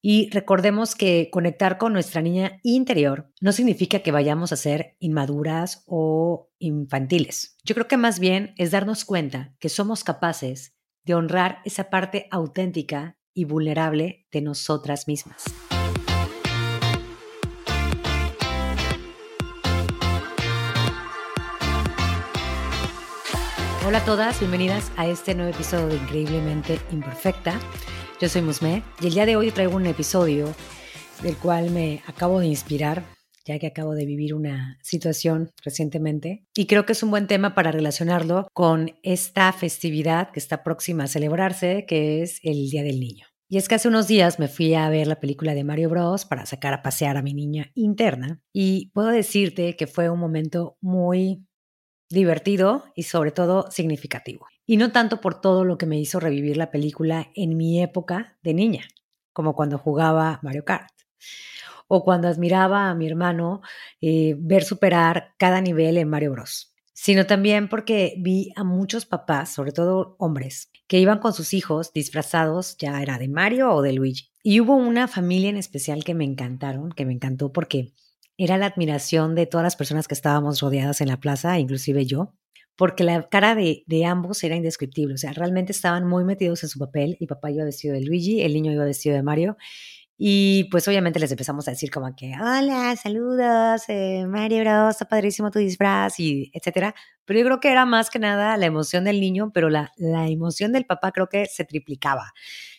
Y recordemos que conectar con nuestra niña interior no significa que vayamos a ser inmaduras o infantiles. Yo creo que más bien es darnos cuenta que somos capaces de honrar esa parte auténtica y vulnerable de nosotras mismas. Hola a todas, bienvenidas a este nuevo episodio de Increíblemente Imperfecta. Yo soy Musme y el día de hoy traigo un episodio del cual me acabo de inspirar, ya que acabo de vivir una situación recientemente y creo que es un buen tema para relacionarlo con esta festividad que está próxima a celebrarse, que es el Día del Niño. Y es que hace unos días me fui a ver la película de Mario Bros para sacar a pasear a mi niña interna y puedo decirte que fue un momento muy divertido y sobre todo significativo. Y no tanto por todo lo que me hizo revivir la película en mi época de niña, como cuando jugaba Mario Kart o cuando admiraba a mi hermano eh, ver superar cada nivel en Mario Bros, sino también porque vi a muchos papás, sobre todo hombres, que iban con sus hijos disfrazados, ya era de Mario o de Luigi. Y hubo una familia en especial que me encantaron, que me encantó porque era la admiración de todas las personas que estábamos rodeadas en la plaza, inclusive yo, porque la cara de, ambos era indescriptible. O sea, realmente estaban muy metidos en su papel. y papá iba vestido de Luigi, el niño iba vestido de Mario. Y pues obviamente les empezamos a decir como que, hola, saludos, eh, Mario Bros, está padrísimo tu disfraz y etcétera. Pero yo creo que era más que nada la emoción del niño, pero la, la emoción del papá creo que se triplicaba.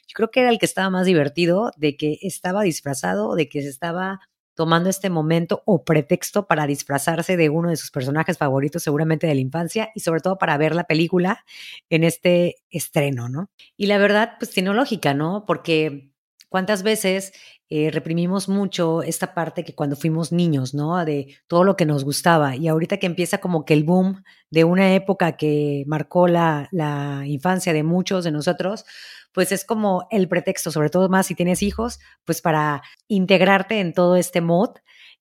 Yo creo que era el que estaba más divertido de que estaba disfrazado, de que se estaba tomando este momento o pretexto para disfrazarse de uno de sus personajes favoritos, seguramente de la infancia, y sobre todo para ver la película en este estreno, ¿no? Y la verdad, pues tiene lógica, ¿no? Porque cuántas veces eh, reprimimos mucho esta parte que cuando fuimos niños, ¿no? De todo lo que nos gustaba. Y ahorita que empieza como que el boom de una época que marcó la, la infancia de muchos de nosotros, pues es como el pretexto, sobre todo más si tienes hijos, pues para integrarte en todo este mod.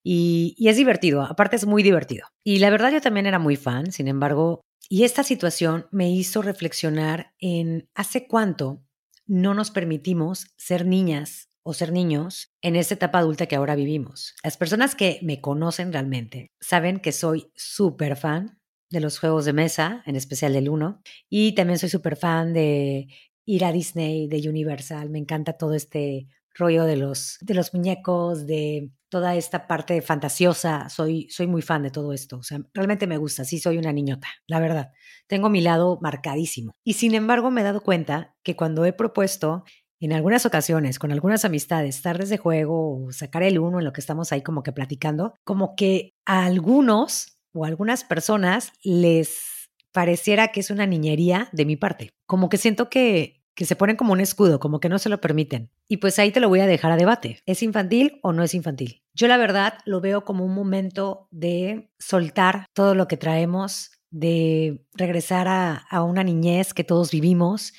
Y, y, es divertido, aparte es muy divertido. Y la verdad yo también era muy fan, sin embargo, y esta situación me hizo reflexionar en hace cuánto no nos permitimos ser niñas o ser niños en esta etapa adulta que ahora vivimos. Las personas que me conocen realmente saben que soy súper fan de los juegos de mesa, en especial del uno, y también soy súper fan de ir a Disney, de Universal. Me encanta todo este rollo de los, de los muñecos, de toda esta parte fantasiosa. Soy, soy muy fan de todo esto. O sea, realmente me gusta. Sí, soy una niñota, la verdad. Tengo mi lado marcadísimo. Y sin embargo, me he dado cuenta que cuando he propuesto en algunas ocasiones, con algunas amistades, tardes de juego o sacar el uno en lo que estamos ahí como que platicando, como que a algunos o algunas personas les pareciera que es una niñería de mi parte. Como que siento que que se ponen como un escudo, como que no se lo permiten. Y pues ahí te lo voy a dejar a debate. ¿Es infantil o no es infantil? Yo la verdad lo veo como un momento de soltar todo lo que traemos, de regresar a, una niñez que todos vivimos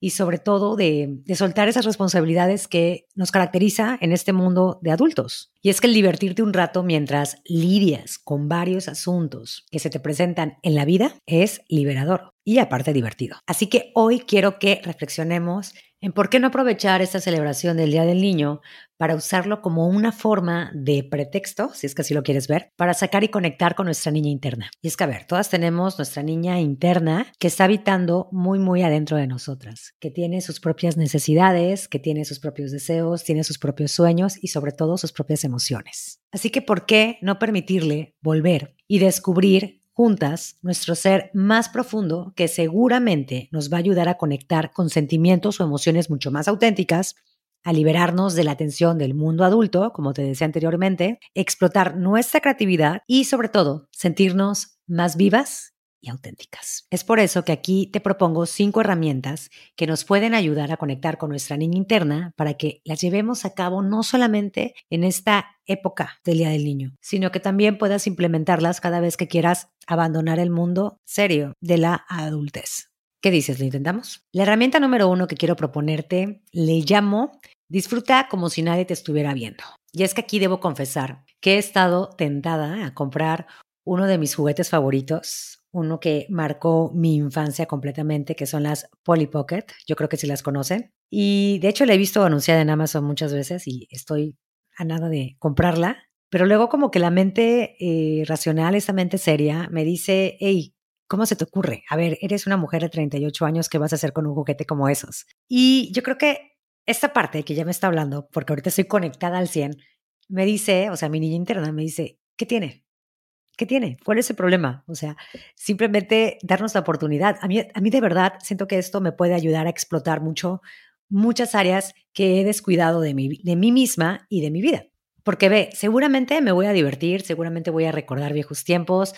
y sobre todo de, soltar esas responsabilidades que nos caracteriza en este mundo de adultos. Y es que el divertirte un rato mientras lidias con varios asuntos que se te presentan en la vida es liberador y aparte divertido. Así que hoy quiero que reflexionemos en por qué no aprovechar esta celebración del Día del Niño para usarlo como una forma de pretexto, si es que así lo quieres ver, para sacar y conectar con nuestra niña interna. Y es que, a ver, todas tenemos nuestra niña interna que está habitando muy, muy adentro de nosotras, que tiene sus propias necesidades, que tiene sus propios deseos, tiene sus propios sueños y sobre todo sus propias emociones. Así que, ¿por qué no permitirle volver y descubrir juntas nuestro ser más profundo que seguramente nos va a ayudar a conectar con sentimientos o emociones mucho más auténticas a liberarnos de la tensión del mundo adulto, como te decía anteriormente, explotar nuestra creatividad y sobre todo sentirnos más vivas y auténticas. Es por eso que aquí te propongo cinco herramientas que nos pueden ayudar a conectar con nuestra niña interna para que las llevemos a cabo no solamente en esta época del Día del Niño, sino que también puedas implementarlas cada vez que quieras abandonar el mundo serio de la adultez. ¿Qué dices? ¿Lo intentamos? La herramienta número uno que quiero proponerte le llamo disfruta como si nadie te estuviera viendo. Y es que aquí debo confesar que he estado tentada a comprar uno de mis juguetes favoritos, uno que marcó mi infancia completamente, que son las Polly Pocket. Yo creo que sí las conocen. Y de hecho la he visto anunciada en Amazon muchas veces y estoy a nada de comprarla. Pero luego como que la mente eh, racional, esta mente seria, me dice, hey, ¿cómo se te ocurre? A ver, eres una mujer de 38 años, ¿qué vas a hacer con un juguete como esos? Y yo creo que esta parte que ya me está hablando, porque ahorita estoy conectada al 100, me dice, o sea, mi niña interna me dice, ¿qué tiene? ¿Qué tiene? ¿Cuál es el problema? O sea, simplemente darnos la oportunidad. A mí, a mí de verdad siento que esto me puede ayudar a explotar mucho muchas áreas que he descuidado de, mi, de mí misma y de mi vida. Porque ve, seguramente me voy a divertir, seguramente voy a recordar viejos tiempos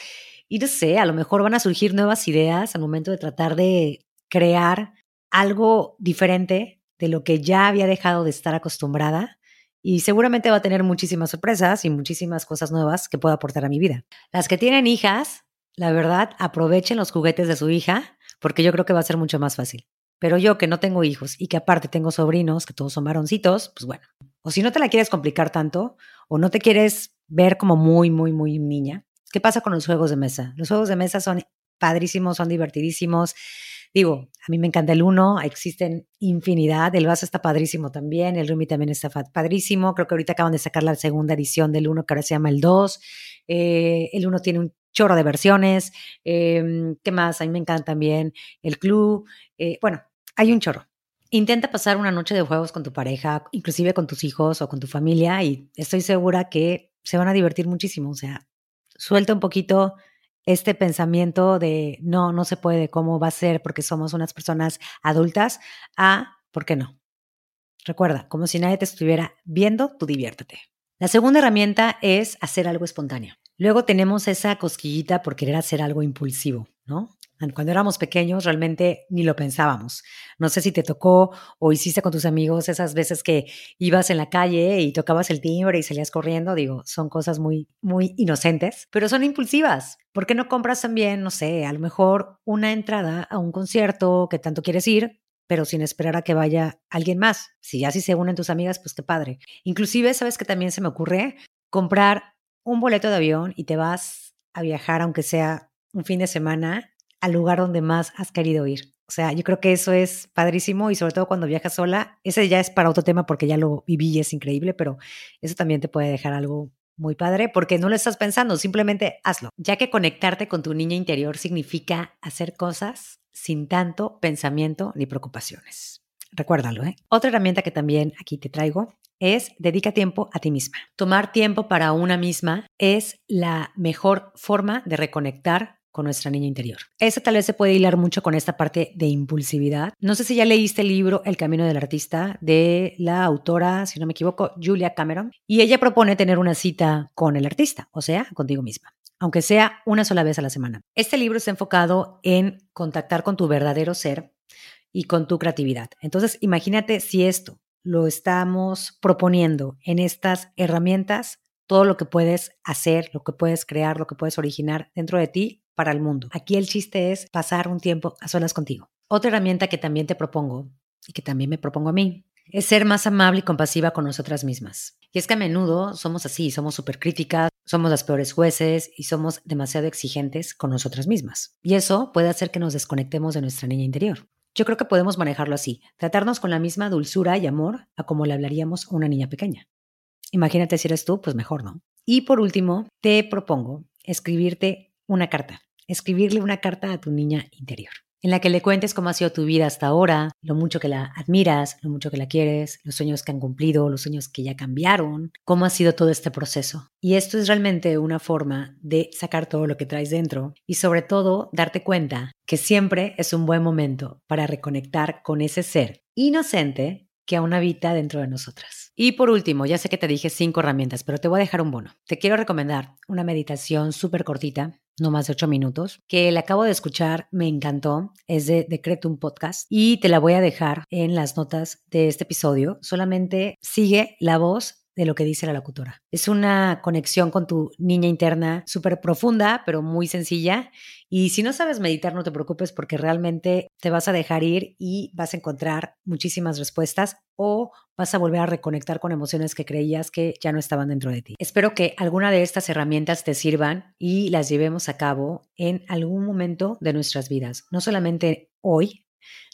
y no sé, a lo mejor van a surgir nuevas ideas al momento de tratar de crear algo diferente de lo que ya había dejado de estar acostumbrada y seguramente va a tener muchísimas sorpresas y muchísimas cosas nuevas que pueda aportar a mi vida. Las que tienen hijas, la verdad, aprovechen los juguetes de su hija porque yo creo que va a ser mucho más fácil. Pero yo que no tengo hijos y que aparte tengo sobrinos, que todos son varoncitos, pues bueno. O si no te la quieres complicar tanto o no te quieres ver como muy, muy, muy niña, ¿qué pasa con los juegos de mesa? Los juegos de mesa son padrísimos, son divertidísimos. Digo, a mí me encanta el uno, existen infinidad, el vaso está padrísimo también, el Rumi también está padrísimo, creo que ahorita acaban de sacar la segunda edición del uno que ahora se llama el 2, eh, el uno tiene un chorro de versiones, em, ¿qué más? A mí me encanta también el club, eh, bueno, hay un chorro. Intenta pasar una noche de juegos con tu pareja, inclusive con tus hijos o con tu familia y estoy segura que se van a divertir muchísimo. O sea, suelta un poquito este pensamiento de no, no se puede, cómo va a ser porque somos unas personas adultas, a por qué no. Recuerda, como si nadie te estuviera viendo, tú diviértete. La segunda herramienta es hacer algo espontáneo. Luego tenemos esa cosquillita por querer hacer algo impulsivo, ¿no? Cuando éramos pequeños realmente ni lo pensábamos. No sé si te tocó o hiciste con tus amigos esas veces que ibas en la calle y tocabas el timbre y salías corriendo. Digo, son cosas muy, muy inocentes, pero son impulsivas. ¿Por qué no compras también, no sé, a lo mejor una entrada a un concierto que tanto quieres ir, pero sin esperar a que vaya alguien más? Si ya si se unen tus amigas, pues qué padre. Inclusive, ¿sabes que también se me ocurre? Comprar un boleto de avión y te vas a viajar, aunque sea un fin de semana, al lugar donde más has querido ir. O sea, yo creo que eso es padrísimo y sobre todo cuando viajas sola, ese ya es para otro tema porque ya lo viví y es increíble, pero eso también te puede dejar algo muy padre porque no lo estás pensando, simplemente hazlo. Ya que conectarte con tu niña interior significa hacer cosas sin tanto pensamiento ni preocupaciones. Recuérdalo, ¿eh? Otra herramienta que también aquí te traigo es dedica tiempo a ti misma. Tomar tiempo para una misma es la mejor forma de reconectar con nuestra niña interior. Esa tal vez se puede hilar mucho con esta parte de impulsividad. No sé si ya leíste el libro El Camino del Artista de la autora, si no me equivoco, Julia Cameron, y ella propone tener una cita con el artista, o sea, contigo misma aunque sea una sola vez a la semana. Este libro está enfocado en contactar con tu verdadero ser y con tu creatividad. Entonces, imagínate si esto lo estamos proponiendo en estas herramientas, todo lo que puedes hacer, lo que puedes crear, lo que puedes originar dentro de ti para el mundo. Aquí el chiste es pasar un tiempo a solas contigo. Otra herramienta que también te propongo y que también me propongo a mí es ser más amable y compasiva con nosotras mismas. Y es que a menudo somos así, somos súper críticas, somos las peores jueces y somos demasiado exigentes con nosotras mismas. Y eso puede hacer que nos desconectemos de nuestra niña interior. Yo creo que podemos manejarlo así, tratarnos con la misma dulzura y amor a como le hablaríamos a una niña pequeña. Imagínate si eres tú, pues mejor, ¿no? Y por último, te propongo escribirte una carta escribirle una carta a tu niña interior, en la que le cuentes cómo ha sido tu vida hasta ahora, lo mucho que la admiras, lo mucho que la quieres, los sueños que han cumplido, los sueños que ya cambiaron, cómo ha sido todo este proceso. Y esto es realmente una forma de sacar todo lo que traes dentro y sobre todo darte cuenta que siempre es un buen momento para reconectar con ese ser inocente que aún habita dentro de nosotras. Y por último, ya sé que te dije cinco herramientas, pero te voy a dejar un bono. Te quiero recomendar una meditación súper cortita no más de ocho minutos, que la acabo de escuchar, me encantó, es de Decretum Podcast y te la voy a dejar en las notas de este episodio. Solamente sigue la voz de lo que dice la locutora. Es una conexión con tu niña interna súper profunda, pero muy sencilla. Y si no sabes meditar, no te preocupes porque realmente te vas a dejar ir y vas a encontrar muchísimas respuestas o vas a volver a reconectar con emociones que creías que ya no estaban dentro de ti. Espero que alguna de estas herramientas te sirvan y las llevemos a cabo en algún momento de nuestras vidas, no solamente hoy,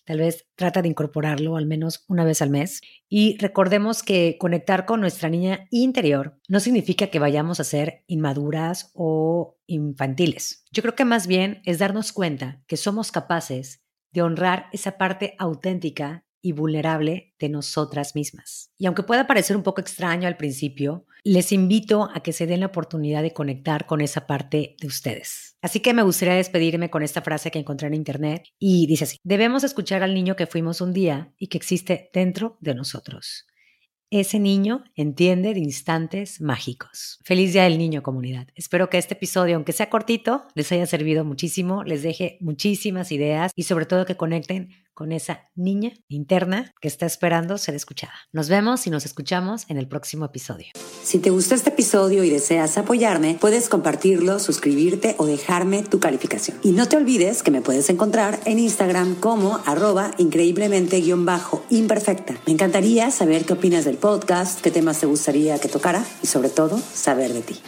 Tal vez trata de incorporarlo al menos una vez al mes. Y recordemos que conectar con nuestra niña interior no significa que vayamos a ser inmaduras o infantiles. Yo creo que más bien es darnos cuenta que somos capaces de honrar esa parte auténtica y vulnerable de nosotras mismas. Y aunque pueda parecer un poco extraño al principio, les invito a que se den la oportunidad de conectar con esa parte de ustedes. Así que me gustaría despedirme con esta frase que encontré en internet y dice así, debemos escuchar al niño que fuimos un día y que existe dentro de nosotros. Ese niño entiende de instantes mágicos. Feliz Día del Niño, comunidad. Espero que este episodio, aunque sea cortito, les haya servido muchísimo, les deje muchísimas ideas y sobre todo que conecten con esa niña interna que está esperando ser escuchada. Nos vemos y nos escuchamos en el próximo episodio. Si te gustó este episodio y deseas apoyarme, puedes compartirlo, suscribirte o dejarme tu calificación. Y no te olvides que me puedes encontrar en Instagram como arroba increíblemente-imperfecta. Me encantaría saber qué opinas del podcast, qué temas te gustaría que tocara y sobre todo saber de ti.